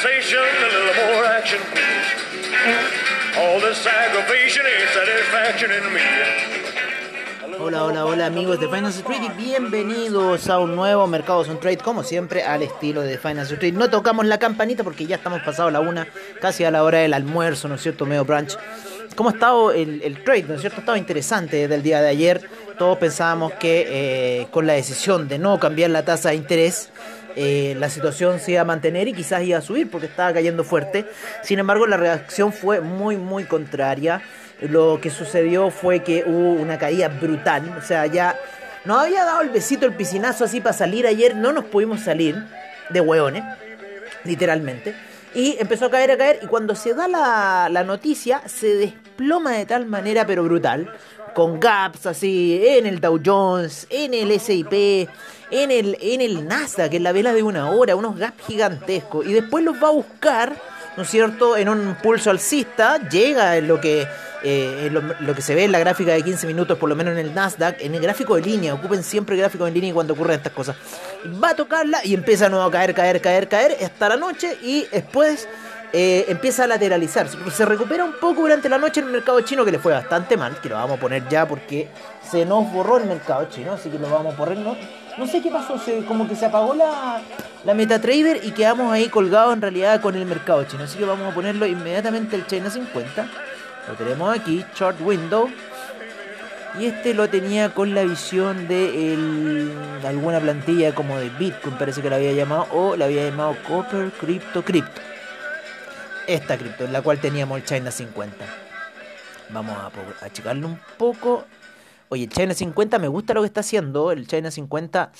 conversation, a little more action. All this aggravation satisfaction in me. Hola, hola, hola amigos de Finance Street y bienvenidos a un nuevo Mercados on Trade, como siempre, al estilo de Finance Street. No tocamos la campanita porque ya estamos pasados la una, casi a la hora del almuerzo, ¿no es cierto? Medio brunch. ¿Cómo ha estado el, el trade? ¿No es cierto? Estaba interesante desde el día de ayer. Todos pensábamos que eh, con la decisión de no cambiar la tasa de interés, eh, la situación se iba a mantener y quizás iba a subir porque estaba cayendo fuerte. Sin embargo, la reacción fue muy, muy contraria. Lo que sucedió fue que hubo una caída brutal. O sea, ya nos había dado el besito, el piscinazo así para salir ayer. No nos pudimos salir de hueones, literalmente. Y empezó a caer, a caer. Y cuando se da la, la noticia, se desploma de tal manera, pero brutal. Con gaps así en el Dow Jones, en el SIP, en el, en el Nasdaq, en la vela de una hora, unos gaps gigantescos. Y después los va a buscar, ¿no es cierto?, en un pulso alcista, llega en lo que, eh, en lo, que se ve en la gráfica de 15 minutos, por lo menos en el Nasdaq, en el gráfico de línea, ocupen siempre el gráfico de línea cuando ocurren estas cosas. Va a tocarla y empieza nuevo a caer, caer, caer, caer, hasta la noche y después... Eh, empieza a lateralizar. Se recupera un poco durante la noche en el mercado chino, que le fue bastante mal, que lo vamos a poner ya porque se nos borró el mercado chino, así que lo vamos a poner. No, no sé qué pasó, se, como que se apagó la, la MetaTrader y quedamos ahí colgados en realidad con el mercado chino. Así que vamos a ponerlo inmediatamente el China 50. Lo tenemos aquí, Short Window. Y este lo tenía con la visión de alguna plantilla como de Bitcoin, parece que la había llamado, o la había llamado Copper Crypto Crypto esta cripto, en la cual teníamos el China 50. Vamos a, a checarlo un poco. Oye, el China 50 me gusta lo que está haciendo. El China 50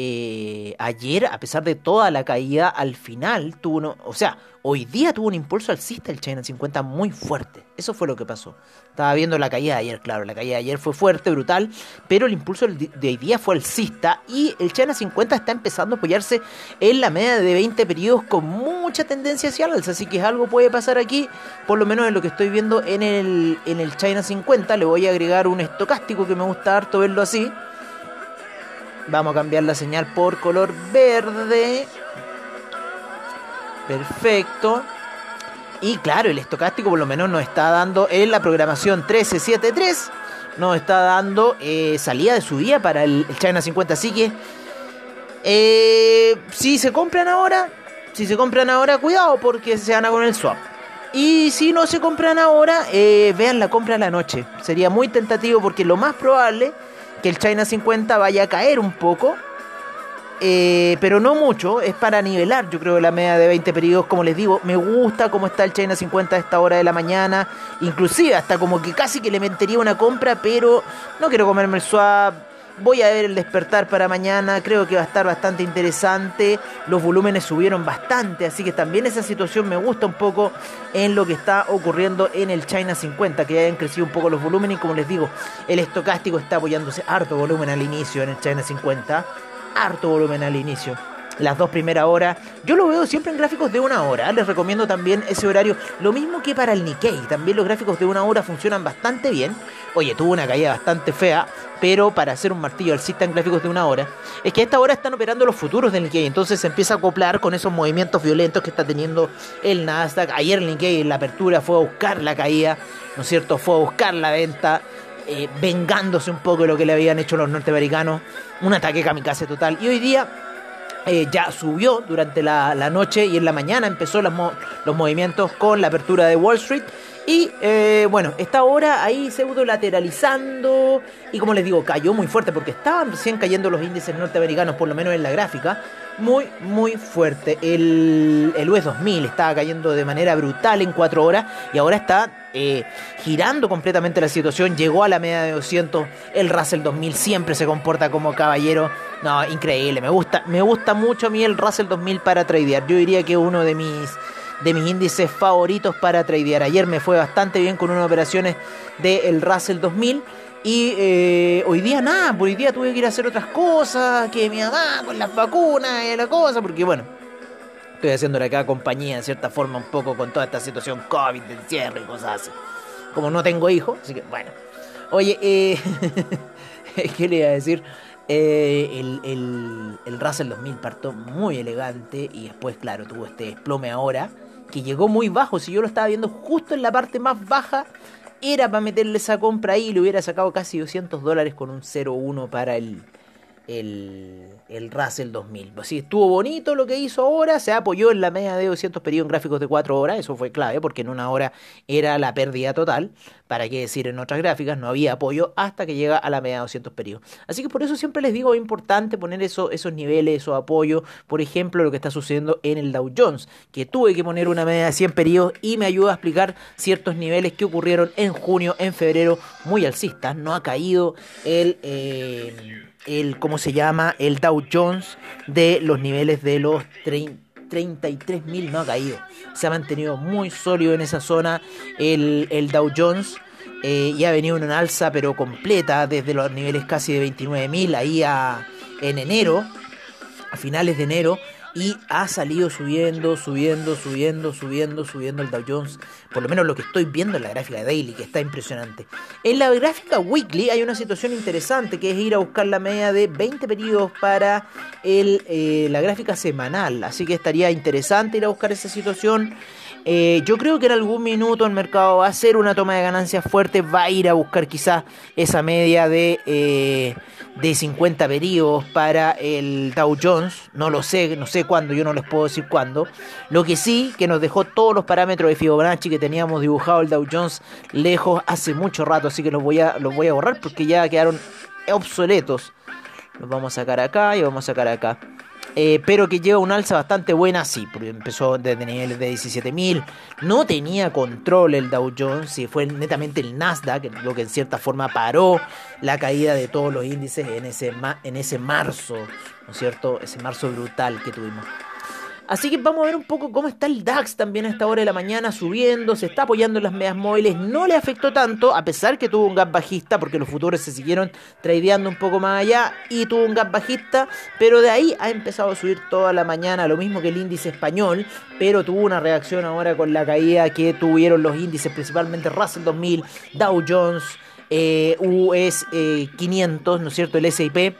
eh, ayer, a pesar de toda la caída, al final tuvo uno, o sea, hoy día tuvo un impulso alcista el China 50 muy fuerte. Eso fue lo que pasó. Estaba viendo la caída de ayer, claro, la caída de ayer fue fuerte, brutal, pero el impulso de hoy día fue alcista y el China 50 está empezando a apoyarse en la media de 20 periodos con mucha tendencia hacia el alza, así que algo puede pasar aquí, por lo menos en lo que estoy viendo en el, en el China 50. Le voy a agregar un estocástico que me gusta harto verlo así. Vamos a cambiar la señal por color verde. Perfecto. Y claro, el estocástico por lo menos nos está dando en la programación 1373. Nos está dando eh, salida de subida para el, China 50. Así que eh, si se compran ahora, si se compran ahora, cuidado porque se van con el swap. Y si no se compran ahora, eh, vean la compra a la noche. Sería muy tentativo porque lo más probable que el China 50 vaya a caer un poco, eh, pero no mucho, es para nivelar yo creo la media de 20 periodos, como les digo, me gusta cómo está el China 50 a esta hora de la mañana, inclusive hasta como que casi que le metería una compra, pero no quiero comerme el voy a ver el despertar para mañana, creo que va a estar bastante interesante, los volúmenes subieron bastante, así que también esa situación me gusta un poco en lo que está ocurriendo en el China 50, que hayan crecido un poco los volúmenes. Y como les digo, el estocástico está apoyándose harto volumen al inicio en el China 50, harto volumen al inicio las dos primeras horas. Yo lo veo siempre en gráficos de una hora. Les recomiendo también ese horario. Lo mismo que para el Nikkei. También los gráficos de una hora funcionan bastante bien. Oye, tuvo una caída bastante fea. Pero para hacer un martillo alcista en gráficos de una hora, es que a esta hora están operando los futuros del Nikkei. Entonces se empieza a acoplar con esos movimientos violentos que está teniendo el Nasdaq. Ayer el Nikkei en la apertura fue a buscar la caída, ¿no es cierto? Fue a buscar la venta. Eh, vengándose un poco de lo que le habían hecho los norteamericanos. Un ataque kamikaze total. Y hoy día eh, ya subió durante la, noche y en la mañana empezó los, los movimientos con la apertura de Wall Street. Y eh, bueno, está ahora ahí pseudo lateralizando. Y como les digo, cayó muy fuerte porque estaban recién cayendo los índices norteamericanos, por lo menos en la gráfica. Muy, muy fuerte. El, el US 2000 estaba cayendo de manera brutal en 4 horas y ahora está eh, girando completamente la situación. Llegó a la media de 200. El Russell 2000 siempre se comporta como caballero. No, increíble. Me gusta, me gusta mucho a mí el Russell 2000 para tradear. Yo diría que uno de mis de mis índices favoritos para tradear. Ayer me fue bastante bien con unas operaciones del Russell 2000. Y eh, hoy día nada, por hoy día tuve que ir a hacer otras cosas, que mi mamá con las vacunas y la cosa, porque bueno, estoy haciéndole acá compañía en cierta forma un poco con toda esta situación COVID, de encierro y cosas así. Como no tengo hijos, así que bueno. Oye, eh, ¿qué le iba a decir? Eh, el, el, el Russell 2000 partió muy elegante y después, claro, tuvo este desplome ahora que llegó muy bajo. Si yo lo estaba viendo justo en la parte más baja, era para meterle esa compra ahí y le hubiera sacado casi 200 dólares con un 0-1 para el, el, el Russell 2000. Así estuvo bonito lo que hizo ahora, se apoyó en la media de 200 periodos en gráficos de 4 horas, eso fue clave porque en una hora era la pérdida total, para qué decir en otras gráficas, no había apoyo hasta que llega a la media de 200 periodos. Así que por eso siempre les digo, es importante poner eso, esos niveles, esos apoyos, por ejemplo, lo que está sucediendo en el Dow Jones, que tuve que poner una media de 100 periodos y me ayuda a explicar ciertos niveles que ocurrieron en junio, en febrero, muy alcistas, no ha caído el... Eh, el, ¿cómo se llama? El Dow Jones de los niveles de los 33.000 no ha caído. Se ha mantenido muy sólido en esa zona el, el Dow Jones. Eh, y ha venido en una alza pero completa desde los niveles casi de 29.000 ahí a, en enero, a finales de enero y ha salido subiendo, subiendo, subiendo, subiendo, subiendo el Dow Jones. Por lo menos lo que estoy viendo en la gráfica Daily, que está impresionante. En la gráfica Weekly hay una situación interesante, que es ir a buscar la media de 20 periodos para el, eh, la gráfica semanal. Así que estaría interesante ir a buscar esa situación. Eh, yo creo que en algún minuto el mercado va a hacer una toma de ganancias fuerte, va a ir a buscar quizás esa media de... Eh, de 50 periodos para el Dow Jones. No lo sé, no sé cuándo, yo no les puedo decir cuándo. Lo que sí, que nos dejó todos los parámetros de Fibonacci que teníamos dibujado el Dow Jones lejos hace mucho rato, así que los voy a, los voy a borrar porque ya quedaron obsoletos. Los vamos a sacar acá y vamos a sacar acá. Eh, pero que lleva una alza bastante buena, sí, porque empezó desde niveles de 17.000, no tenía control el Dow Jones, y fue netamente el Nasdaq, lo que en cierta forma paró la caída de todos los índices en ese, en ese marzo, ¿no es cierto? Ese marzo brutal que tuvimos. Así que vamos a ver un poco cómo está el DAX también a esta hora de la mañana subiendo, se está apoyando en las medias móviles, no le afectó tanto, a pesar que tuvo un gap bajista, porque los futuros se siguieron tradeando un poco más allá y tuvo un gap bajista, pero de ahí ha empezado a subir toda la mañana, lo mismo que el índice español, pero tuvo una reacción ahora con la caída que tuvieron los índices, principalmente Russell 2000, Dow Jones, eh, US 500, eh, ¿no es cierto? El S&P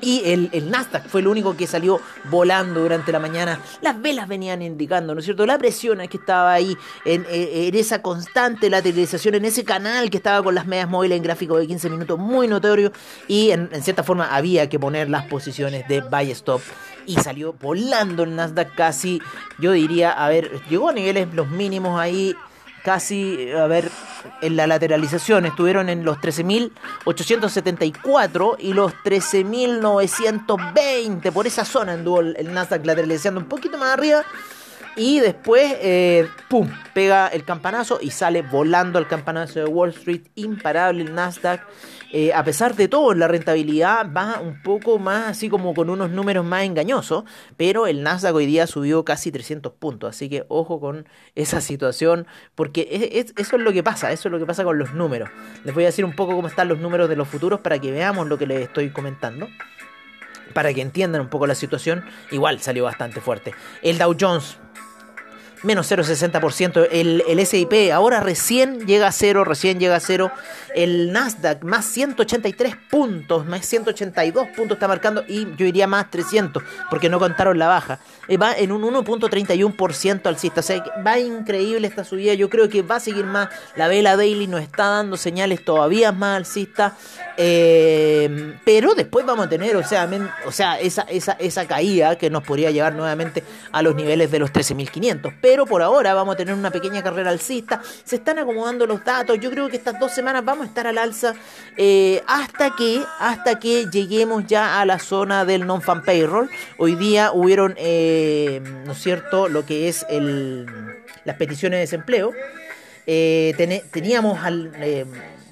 y el, el, Nasdaq fue el único que salió volando durante la mañana. Las velas venían indicando, ¿no es cierto? La presión que estaba ahí en, en, esa constante lateralización, en ese canal que estaba con las medias móviles en gráfico de 15 minutos, muy notorio. Y en, en cierta forma había que poner las posiciones de buy stop. Y salió volando el Nasdaq casi, yo diría, a ver, llegó a niveles los mínimos ahí casi, a ver, en la lateralización estuvieron en los 13.874 y los 13.920. Por esa zona anduvo el Nasdaq lateralizando un poquito más arriba. Y después, eh, ¡pum!, pega el campanazo y sale volando al campanazo de Wall Street. Imparable el Nasdaq. Eh, a pesar de todo, la rentabilidad va un poco más así como con unos números más engañosos, pero el Nasdaq hoy día subió casi 300 puntos, así que ojo con esa situación, porque eso es lo que pasa, eso es lo que pasa con los números. Les voy a decir un poco cómo están los números de los futuros para que veamos lo que les estoy comentando para que entiendan un poco la situación, igual salió bastante fuerte. El Dow Jones menos 0,60%. El, el SIP ahora recién llega a cero, recién llega a cero. El Nasdaq más 183 puntos, más 182 puntos está marcando y yo iría más 300 porque no contaron la baja. Eh, va en un 1.31% alcista. O sea, va increíble esta subida. Yo creo que va a seguir más. La vela daily nos está dando señales todavía más alcista. Eh, pero después vamos a tener, o sea, o sea esa, esa, esa caída que nos podría llevar nuevamente a los niveles de los 13.500 pero por ahora vamos a tener una pequeña carrera alcista. Se están acomodando los datos. Yo creo que estas dos semanas vamos a estar al alza eh, hasta que hasta que lleguemos ya a la zona del non-fan payroll. Hoy día hubieron, eh, ¿no es cierto?, lo que es el, las peticiones de desempleo. Eh, teníamos al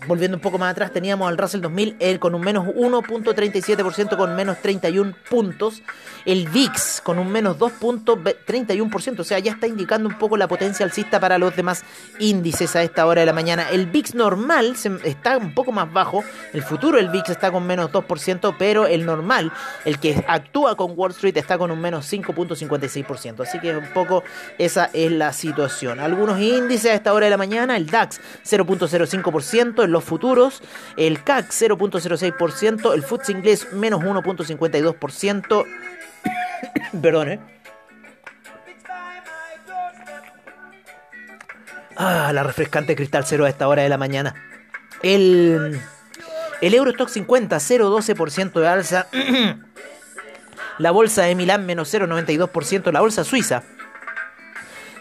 volviendo un poco más atrás, teníamos al Russell 2000 él con un menos 1.37% con menos 31 puntos. El VIX con un menos 2.31%, o sea, ya está indicando un poco la potencia alcista para los demás índices a esta hora de la mañana. El VIX normal está un poco más bajo, el futuro del VIX está con menos 2%, pero el normal, el que actúa con Wall Street, está con un menos 5.56%. Así que un poco esa es la situación. Algunos índices a esta hora de la mañana, el DAX 0.05%, el los futuros. El CAC 0.06%. El FTSE inglés menos 1.52%. Perdón, ¿eh? Ah, la refrescante cristal cero a esta hora de la mañana. El, el Eurostock 50, 0,12% de alza. la bolsa de Milán, menos 0,92%. La bolsa suiza,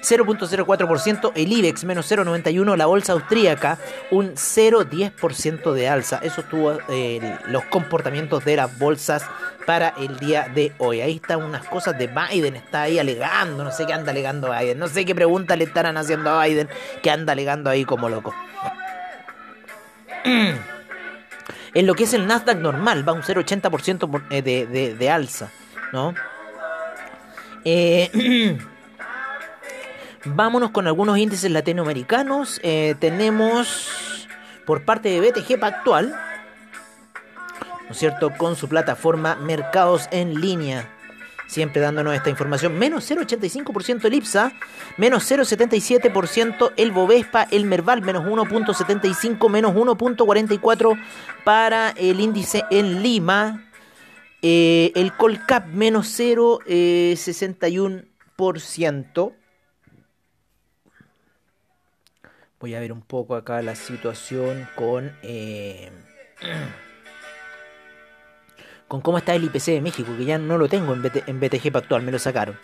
0.04%, el IBEX menos 0.91%, la bolsa austríaca un 0.10% de alza. Eso tuvo eh, los comportamientos de las bolsas para el día de hoy. Ahí están unas cosas de Biden, está ahí alegando, no sé qué anda alegando Biden, no sé qué pregunta le estarán haciendo a Biden, que anda alegando ahí como loco. En lo que es el Nasdaq normal, va un 0,80% eh, de, de, de alza, ¿no? Eh, Vámonos con algunos índices latinoamericanos. Eh, tenemos por parte de BTG Pactual, ¿no es cierto? Con su plataforma Mercados en Línea. Siempre dándonos esta información. Menos 0,85% el IPSA. Menos 0,77% el Bovespa. El Merval menos 1,75. Menos 1,44 para el índice en Lima. Eh, el Colcap menos 0,61%. Voy a ver un poco acá la situación con... Eh, con cómo está el IPC de México, que ya no lo tengo en, en BTG actual, me lo sacaron.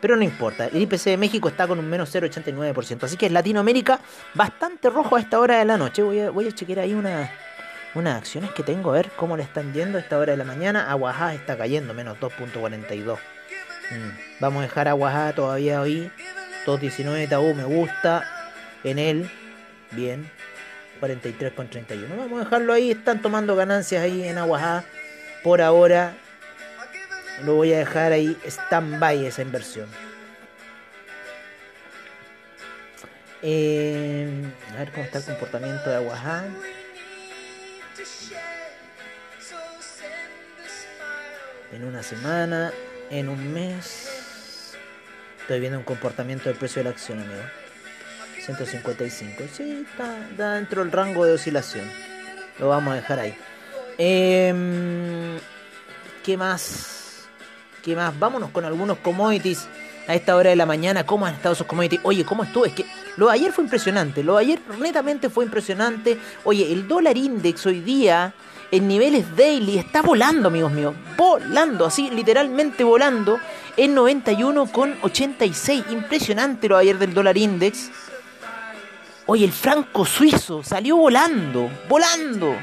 Pero no importa, el IPC de México está con un menos 0,89%. Así que Latinoamérica bastante rojo a esta hora de la noche. Voy a, voy a chequear ahí una, unas acciones que tengo, a ver cómo le están yendo a esta hora de la mañana. Aguajá está cayendo, menos 2.42. Mm, vamos a dejar Aguajá todavía hoy. 2.19 tabú, me gusta en él. Bien. 43,31. Vamos a dejarlo ahí. Están tomando ganancias ahí en Aguajá. Por ahora lo voy a dejar ahí stand-by esa inversión. Eh, a ver cómo está el comportamiento de Aguajá. En una semana, en un mes. Estoy viendo un comportamiento del precio de la acción, amigo. 155. Sí, está, dentro del rango de oscilación. Lo vamos a dejar ahí. Em, ¿Qué más? ¿Qué más? Vámonos con algunos commodities a esta hora de la mañana. ¿Cómo han estado esos commodities? Oye, ¿cómo estuvo? Es que lo de ayer fue impresionante. Lo de ayer netamente fue impresionante. Oye, el dólar index hoy día en niveles daily está volando, amigos míos. Volando, así, literalmente volando. En 91,86. Impresionante lo de ayer del dólar index. Oye, el franco suizo salió volando, volando,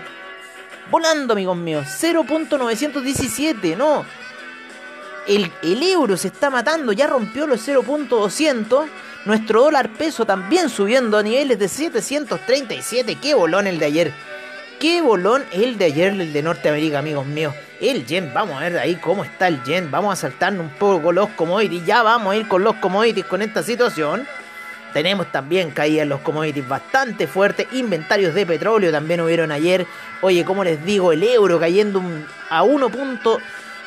volando, amigos míos. 0.917, no. El, el, euro se está matando, ya rompió los 0.200. Nuestro dólar peso también subiendo a niveles de 737. Qué bolón el de ayer. Qué bolón el de ayer, el de Norteamérica, amigos míos. El yen, vamos a ver ahí cómo está el yen. Vamos a saltarnos un poco los commodities. Ya vamos a ir con los commodities con esta situación. Tenemos también caídas en los commodities bastante fuertes. Inventarios de petróleo también hubieron ayer. Oye, como les digo, el euro cayendo a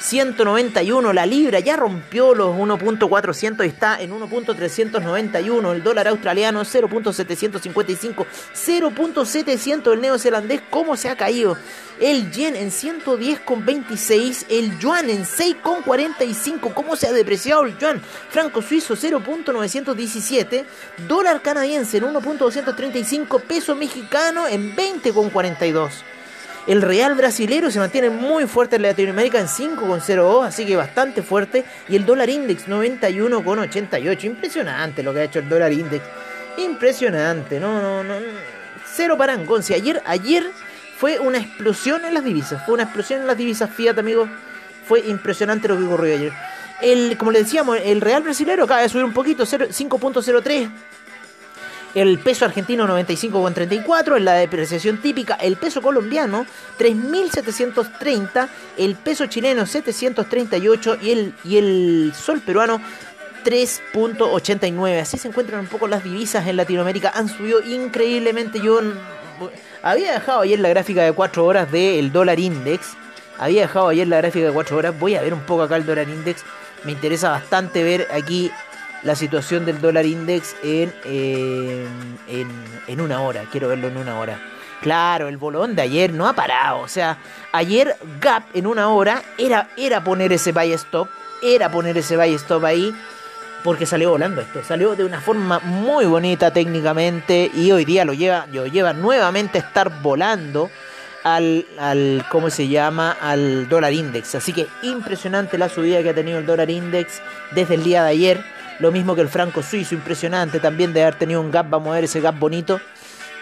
1.191. La libra ya rompió los 1.400 y está en 1.391. El dólar australiano 0.755. 0.700 el neozelandés. ¿Cómo se ha caído? El yen en 110,26. El yuan en 6,45. ¿Cómo se ha depreciado el yuan? Franco suizo 0.917. Dólar canadiense en 1.235. Peso mexicano en 20,42. El real brasilero se mantiene muy fuerte en Latinoamérica en 5,02, así que bastante fuerte. Y el dólar index 91,88. Impresionante lo que ha hecho el dólar index. Impresionante, no, no, no. Cero parangón. Si ayer, ayer fue una explosión en las divisas. Fue una explosión en las divisas Fiat, amigos. Fue impresionante lo que ocurrió ayer. El, como le decíamos, el real brasilero acaba de subir un poquito, 5.03. El peso argentino 95,34, en la depreciación típica. El peso colombiano 3.730. El peso chileno 738. Y el, y el sol peruano 3.89. Así se encuentran un poco las divisas en Latinoamérica. Han subido increíblemente. Yo había dejado ayer la gráfica de 4 horas del dólar index. Había dejado ayer la gráfica de 4 horas. Voy a ver un poco acá el dólar index. Me interesa bastante ver aquí la situación del dólar index en, en, una hora. Quiero verlo en una hora. Claro, el bolón de ayer no ha parado. O sea, ayer Gap en una hora era, era poner ese buy stop, era poner ese buy stop ahí, porque salió volando esto. Salió de una forma muy bonita técnicamente y hoy día lo lleva, lo lleva nuevamente a estar volando al, al, ¿cómo se llama? Al dólar index. Así que impresionante la subida que ha tenido el dólar index desde el día de ayer. Lo mismo que el franco suizo, impresionante también de haber tenido un gap, vamos a ver ese gap bonito.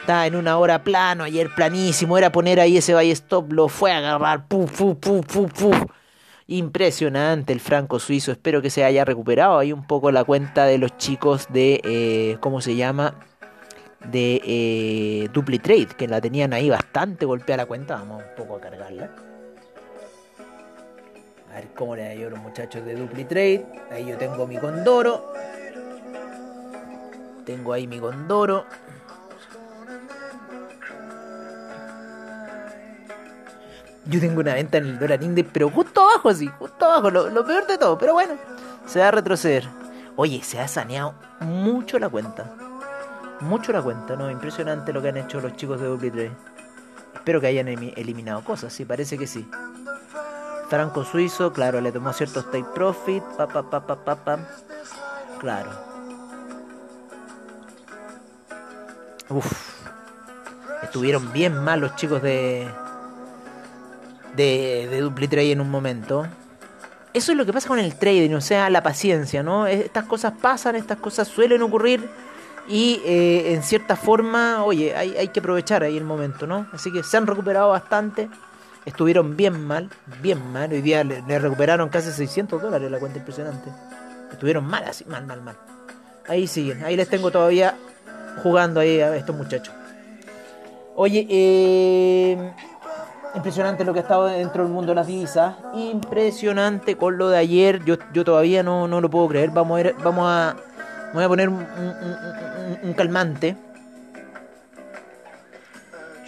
Está en una hora plano, ayer planísimo, era poner ahí ese buy stop, lo fue a agarrar, puf, puf, puf, puf. Impresionante el franco suizo, espero que se haya recuperado ahí un poco la cuenta de los chicos de, eh, ¿cómo se llama? De eh, DupliTrade, que la tenían ahí bastante golpeada la cuenta, vamos un poco a cargarla. A ver cómo le ha a los muchachos de DupliTrade. Ahí yo tengo mi Condoro. Tengo ahí mi Condoro. Yo tengo una venta en el dólar index, pero justo abajo, así, justo abajo, lo, peor de todo. Pero bueno, se va a retroceder. Oye, se ha saneado mucho la cuenta. Mucho la cuenta, ¿no? Impresionante lo que han hecho los chicos de WP3. Espero que hayan eliminado cosas, sí, parece que sí. Franco suizo, claro, le tomó ciertos take profit, pa, pa, pa. Claro. Uf. Estuvieron bien mal los chicos de, de, de DupliTrade en un momento. Eso es lo que pasa con el trading, o sea, la paciencia, ¿no? Estas cosas pasan, estas cosas suelen ocurrir y eh, en cierta forma, oye, hay, hay, que aprovechar ahí el momento, ¿no? Así que se han recuperado bastante, estuvieron bien mal, bien mal, hoy día le, recuperaron casi 600 dólares la cuenta impresionante. Estuvieron mal, así, mal, mal, mal. Ahí siguen, ahí les tengo todavía jugando ahí a estos muchachos. Oye, eh Impresionante lo que ha estado dentro del mundo de las divisas. Impresionante con lo de ayer. Yo, yo todavía no, no lo puedo creer. Vamos a, ir, vamos a, voy a poner un, calmante.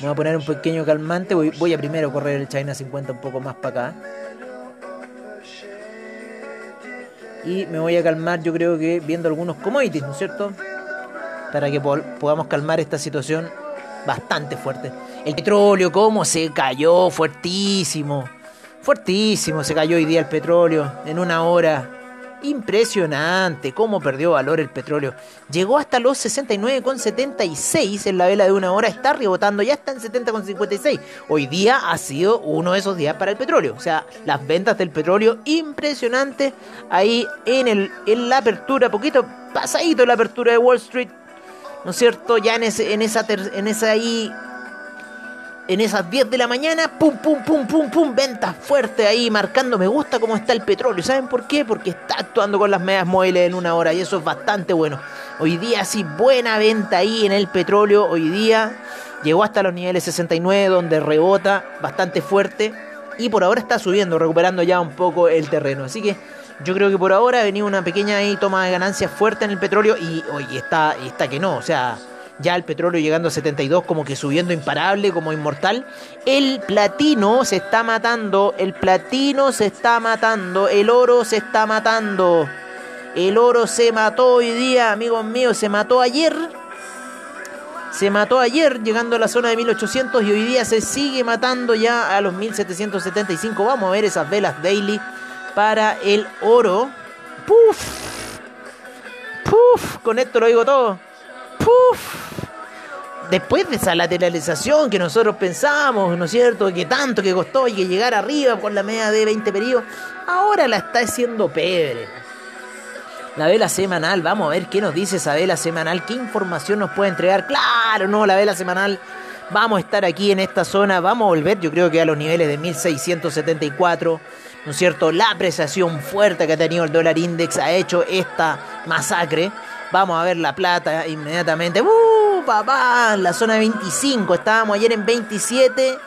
Voy a poner un pequeño calmante. Voy, voy a primero correr el China 50 un poco más para acá. Y me voy a calmar, yo creo que viendo algunos commodities, ¿no es cierto? Para que podamos calmar esta situación bastante fuerte. El petróleo, cómo se cayó, fuertísimo. Fuertísimo se cayó hoy día el petróleo en una hora. Impresionante cómo perdió valor el petróleo. Llegó hasta los 69,76 en la vela de una hora. Está rebotando, ya está en 70,56. Hoy día ha sido uno de esos días para el petróleo. O sea, las ventas del petróleo impresionante ahí en, el, en la apertura, poquito pasadito la apertura de Wall Street. ¿No es cierto? Ya en, ese, en, esa, en esa ahí en esas 10 de la mañana, pum, pum, pum, pum, pum, ventas fuertes ahí, marcando me gusta cómo está el petróleo. ¿Saben por qué? Porque está actuando con las medias móviles en una hora y eso es bastante bueno. Hoy día sí, buena venta ahí en el petróleo. Hoy día llegó hasta los niveles 69 donde rebota bastante fuerte y por ahora está subiendo, recuperando ya un poco el terreno. Así que yo creo que por ahora ha venido una pequeña ahí toma de ganancias fuerte en el petróleo y hoy está, está que no, o sea ya el petróleo llegando a 72 como que subiendo imparable, como inmortal. El platino se está matando, el platino se está matando, el oro se está matando. El oro se mató hoy día, amigos míos, se mató ayer. Se mató ayer llegando a la zona de 1800 y hoy día se sigue matando ya a los 1775. Vamos a ver esas velas daily para el oro. Puf. Puf. Con esto lo digo todo. Puf después de esa lateralización que nosotros pensamos, ¿no es cierto? Que tanto que costó y que llegar arriba con la media de 20 periodos, ahora la está haciendo pebre. La vela semanal, vamos a ver qué nos dice esa vela semanal, qué información nos puede entregar. Claro, no, la vela semanal. Vamos a estar aquí en esta zona, vamos a volver, yo creo que a los niveles de 1674, ¿no es cierto? La apreciación fuerte que ha tenido el dólar index ha hecho esta masacre. Vamos a ver la plata inmediatamente. ¡Uh! papá, la zona de 25, estábamos ayer en 27.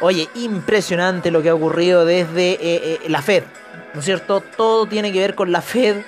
Oye, impresionante lo que ha ocurrido desde eh, eh, la Fed, ¿no es cierto? Todo tiene que ver con la Fed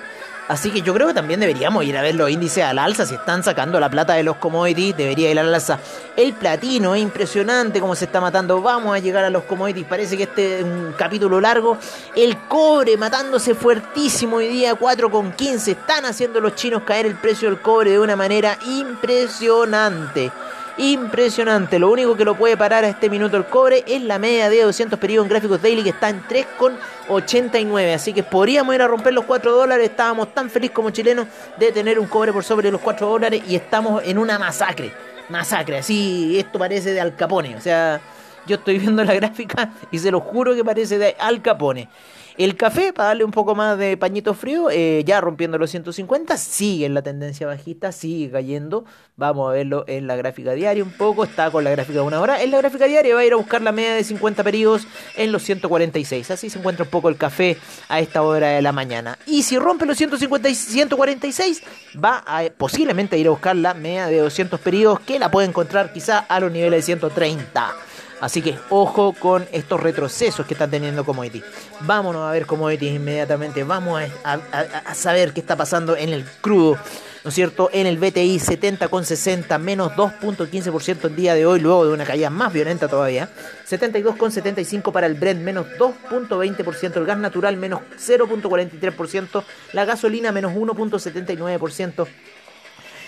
Así que yo creo que también deberíamos ir a ver los índices al alza. Si están sacando la plata de los commodities, debería ir al alza. El platino, es impresionante cómo se está matando. Vamos a llegar a los commodities. Parece que este es un capítulo largo. El cobre matándose fuertísimo hoy día, 4,15. Están haciendo los chinos caer el precio del cobre de una manera impresionante. Impresionante. Lo único que lo puede parar a este minuto el cobre es la media de 200 periodos en gráficos daily que está en 3,89. Así que podríamos ir a romper los 4 dólares. Estábamos tan felices como chilenos de tener un cobre por sobre los 4 dólares y estamos en una masacre. Masacre. Así, esto parece de Al Capone. O sea, yo estoy viendo la gráfica y se lo juro que parece de Al Capone. El café, para darle un poco más de pañito frío, eh, ya rompiendo los 150, sigue en la tendencia bajista, sigue cayendo. Vamos a verlo en la gráfica diaria un poco, está con la gráfica de una hora. En la gráfica diaria va a ir a buscar la media de 50 periodos en los 146. Así se encuentra un poco el café a esta hora de la mañana. Y si rompe los 150 y 146, va a posiblemente ir a buscar la media de 200 periodos que la puede encontrar quizá a los niveles de 130. Así que ojo con estos retrocesos que están teniendo Commodity. Vámonos a ver Commodities inmediatamente. Vamos a, saber qué está pasando en el crudo. ¿no es cierto? En el BTI 70,60, menos 2.15% el día de hoy, luego de una caída más violenta todavía. 72,75 para el Brent, menos 2.20%, el gas natural menos 0.43%, la gasolina menos 1.79%.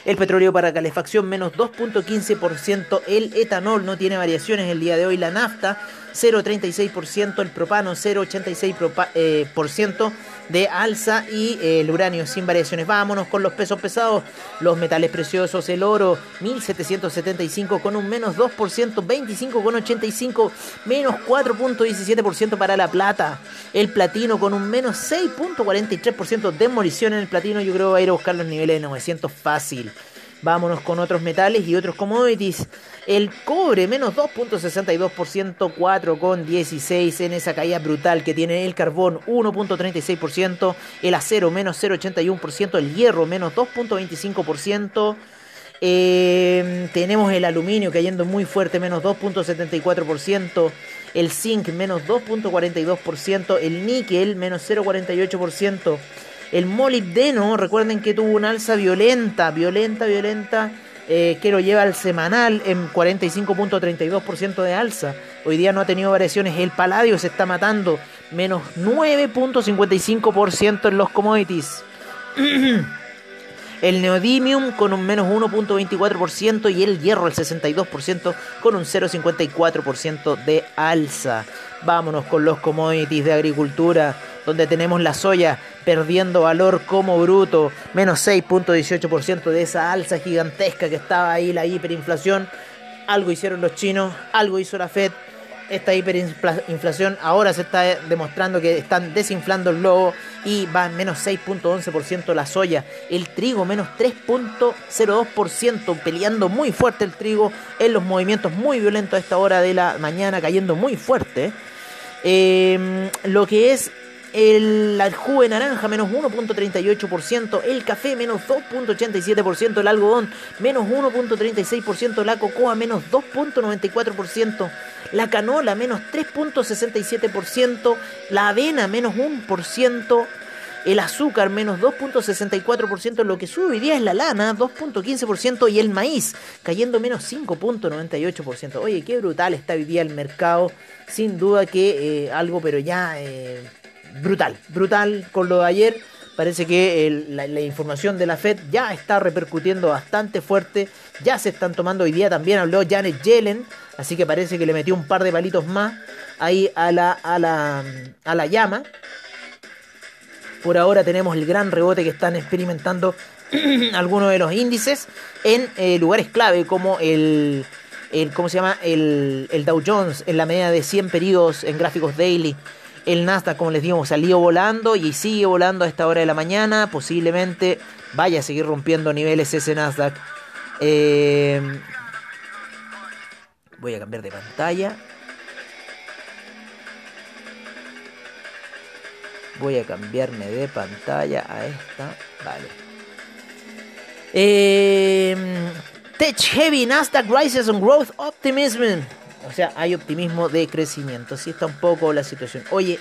El petróleo para calefacción menos 2.15%. El etanol no tiene variaciones el día de hoy. La nafta 0.36%. El propano 0.86% eh, de alza y eh, el uranio sin variaciones. Vámonos con los pesos pesados, los metales preciosos, el oro 1775 con un menos 2%, 25,85 menos 4.17% para la plata, el platino con un menos 6.43% de demolición en el platino, yo creo va a ir a buscar los niveles de 900 fácil. Vámonos con otros metales y otros commodities. El cobre menos 2.62%, 4,16% en esa caída brutal que tiene el carbón 1.36%, el acero menos 0.81%, el hierro menos 2.25%. Em, tenemos el aluminio cayendo muy fuerte, menos 2.74%, el zinc menos 2.42%, el níquel menos 0.48%, el molibdeno, recuerden que tuvo una alza violenta, violenta, violenta, eh, que lo lleva al semanal en 45.32% de alza. Hoy día no ha tenido variaciones. El paladio se está matando, menos 9.55% en los commodities. el neodymium con un menos 1.24% y el hierro el 62% con un 0.54% de alza. Vámonos con los commodities de agricultura donde tenemos la soya perdiendo valor como bruto, menos 6.18% de esa alza gigantesca que estaba ahí, la hiperinflación. Algo hicieron los chinos, algo hizo la Fed. Esta hiperinflación ahora se está demostrando que están desinflando el globo y va menos 6.11% la soya. El trigo menos 3.02%, peleando muy fuerte el trigo en los movimientos muy violentos a esta hora de la mañana, cayendo muy fuerte. Eh, lo que es el, jugo de naranja menos 1.38%, el café menos 2.87%, el algodón menos 1.36%, la cocoa menos 2.94%, la canola menos 3.67%, la avena menos 1%, el azúcar menos 2.64%, lo que día es la lana, 2.15% y el maíz cayendo menos 5.98%. Oye, qué brutal está hoy día el mercado, sin duda que eh, algo, pero ya... Eh, brutal, brutal con lo de ayer. Parece que la, información de la Fed ya está repercutiendo bastante fuerte. Ya se están tomando hoy día también habló Janet Yellen. Así que parece que le metió un par de palitos más ahí a la, a la, a la llama. Por ahora tenemos el gran rebote que están experimentando algunos de los índices en eh, lugares clave como el, el, ¿cómo se llama? El, el Dow Jones en la media de 100 periodos en gráficos daily. El Nasdaq, como les digo, salió volando y sigue volando a esta hora de la mañana. Posiblemente vaya a seguir rompiendo niveles ese Nasdaq. Eh, voy a cambiar de pantalla. Voy a cambiarme de pantalla a esta. Vale. Eh, Tech Heavy Nasdaq Rises on Growth Optimism. O sea, hay optimismo de crecimiento. Así está un poco la situación. Oye,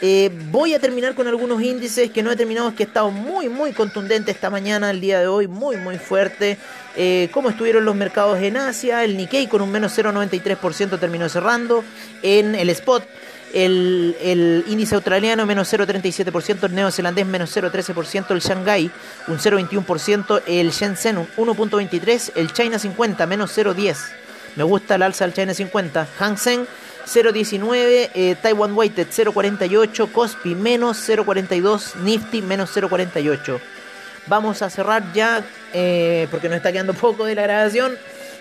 eh, voy a terminar con algunos índices que no he terminado, que he estado muy, muy contundente esta mañana, el día de hoy, muy, muy fuerte. Eh, cómo estuvieron los mercados en Asia, el Nikkei con un menos 0,93% terminó cerrando. En el spot El, índice australiano menos 0,37%, el neozelandés menos 0,13%, el Shanghai un 0,21%, el Shenzhen un 1,23%, el China 50 menos 0,10%. Me gusta el alza del China 50. Hang Seng 0.19, eh, Taiwan Weighted 0.48, Cospi menos 0.42, Nifty menos 0.48. Vamos a cerrar ya, eh, porque nos está quedando poco de la grabación.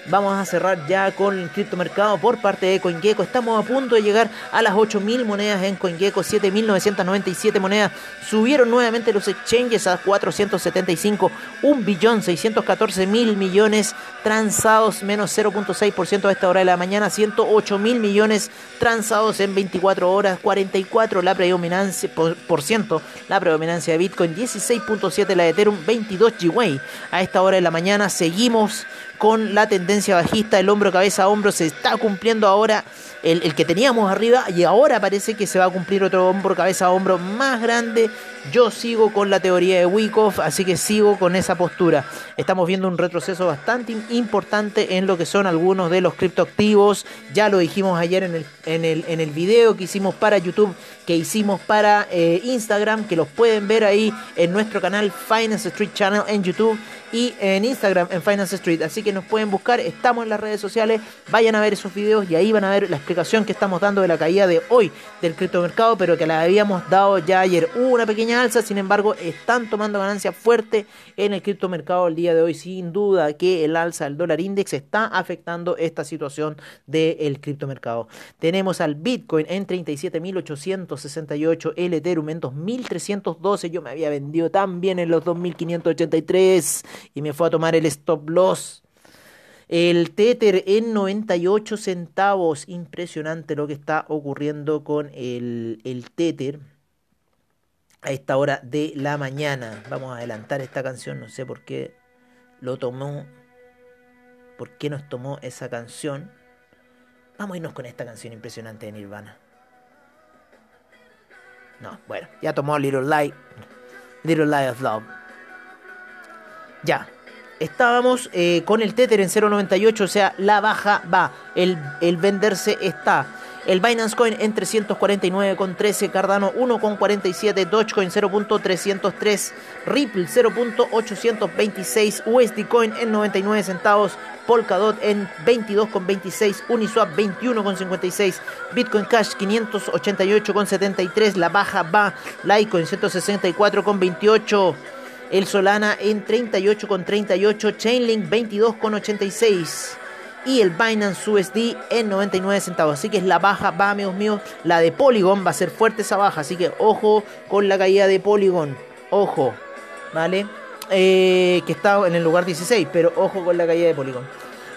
Vamos a cerrar ya con el criptomercado por parte de CoinGecko. Estamos a punto de llegar a las 8.000 monedas en CoinGecko. 7.997 monedas. Subieron nuevamente los exchanges a 475. 1 billón 614 mil millones transados. Menos 0.6% a esta hora de la mañana. 108 mil millones transados en 24 horas. 44 la predominancia, por, ciento, la predominancia de Bitcoin. 16.7 la de Ethereum. 22 GWay. A esta hora de la mañana seguimos con la tendencia bajista, el hombro cabeza a hombro se está cumpliendo ahora el, que teníamos arriba y ahora parece que se va a cumplir otro hombro cabeza a hombro más grande. Yo sigo con la teoría de Wyckoff, así que sigo con esa postura. Estamos viendo un retroceso bastante importante en lo que son algunos de los criptoactivos. Ya lo dijimos ayer en el, en el, en el video que hicimos para YouTube, que hicimos para eh, Instagram, que los pueden ver ahí en nuestro canal Finance Street Channel en YouTube y en Instagram en Finance Street. Así que nos pueden buscar, estamos en las redes sociales, vayan a ver esos videos y ahí van a ver la explicación que estamos dando de la caída de hoy del criptomercado, pero que la habíamos dado ya ayer. Hubo una pequeña alza, sin embargo, están tomando ganancia fuerte en el criptomercado el día de hoy. Sin duda que el alza del dólar index está afectando esta situación del criptomercado. Tenemos al Bitcoin en 37.868, el Ethereum en 2.312. Yo me había vendido también en los 2.583 y me fue a tomar el stop loss. El Tether en 98 centavos. Impresionante lo que está ocurriendo con el, el Tether a esta hora de la mañana. Vamos a adelantar esta canción, no sé por qué lo tomó. ¿Por qué nos tomó esa canción? Vamos a irnos con esta canción impresionante de Nirvana. No, bueno, ya tomó Little Light. Little Light of Love. Ya. Estábamos eh, con el Tether en 0.98, o sea, la baja va. El, el venderse está. El Binance Coin en 349,13, Cardano 1,47, Dogecoin 0.303, Ripple 0.826, USD Coin en 99 centavos, Polkadot en 22,26, Uniswap 21,56, Bitcoin Cash 588,73, la baja va, Litecoin 164,28. El Solana en 38,38, Chainlink 22,86 y el Binance USD en 99 centavos. Así que es la baja, va amigos míos. La de Polygon va a ser fuerte esa baja. Así que ojo con la caída de Polygon. Ojo, ¿vale? Eh, que está en el lugar 16, pero ojo con la caída de Polygon.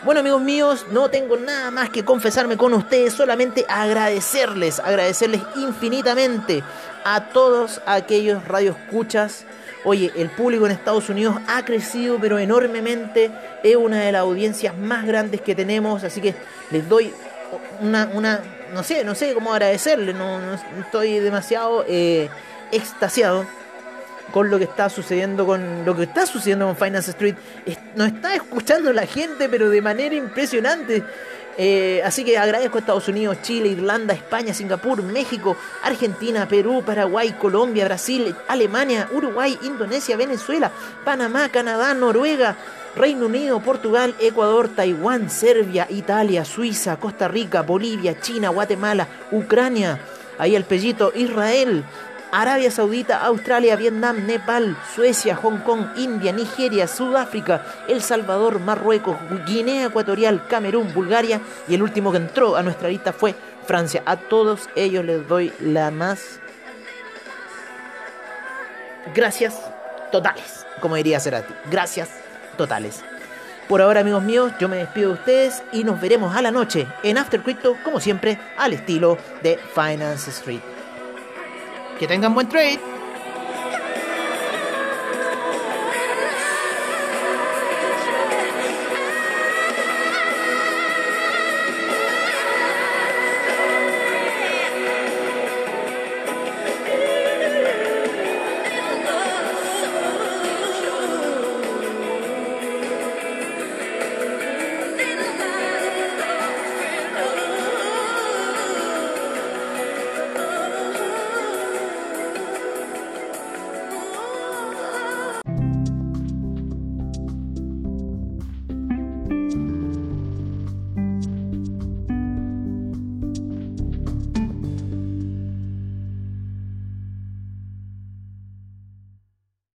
Bueno amigos míos, no tengo nada más que confesarme con ustedes, solamente agradecerles, agradecerles infinitamente a todos aquellos radioescuchas Oye, el público en Estados Unidos ha crecido pero enormemente, es una de las audiencias más grandes que tenemos, así que les doy una, una no sé, no sé cómo agradecerle, no, estoy demasiado eh, extasiado con lo que está sucediendo con lo que está sucediendo con Finance Street. Nos está escuchando la gente, pero de manera impresionante. Eh, así que agradezco a Estados Unidos, Chile, Irlanda, España, Singapur, México, Argentina, Perú, Paraguay, Colombia, Brasil, Alemania, Uruguay, Indonesia, Venezuela, Panamá, Canadá, Noruega, Reino Unido, Portugal, Ecuador, Taiwán, Serbia, Italia, Suiza, Costa Rica, Bolivia, China, Guatemala, Ucrania, ahí el pellito, Israel, Arabia Saudita, Australia, Vietnam, Nepal, Suecia, Hong Kong, India, Nigeria, Sudáfrica, El Salvador, Marruecos, Guinea Ecuatorial, Camerún, Bulgaria y el último que entró a nuestra lista fue Francia. A todos ellos les doy la más gracias totales, como diría Cerati. Gracias totales. Por ahora, amigos míos, yo me despido de ustedes y nos veremos a la noche en After Crypto, como siempre, al estilo de Finance Street. Que tengan buen trade.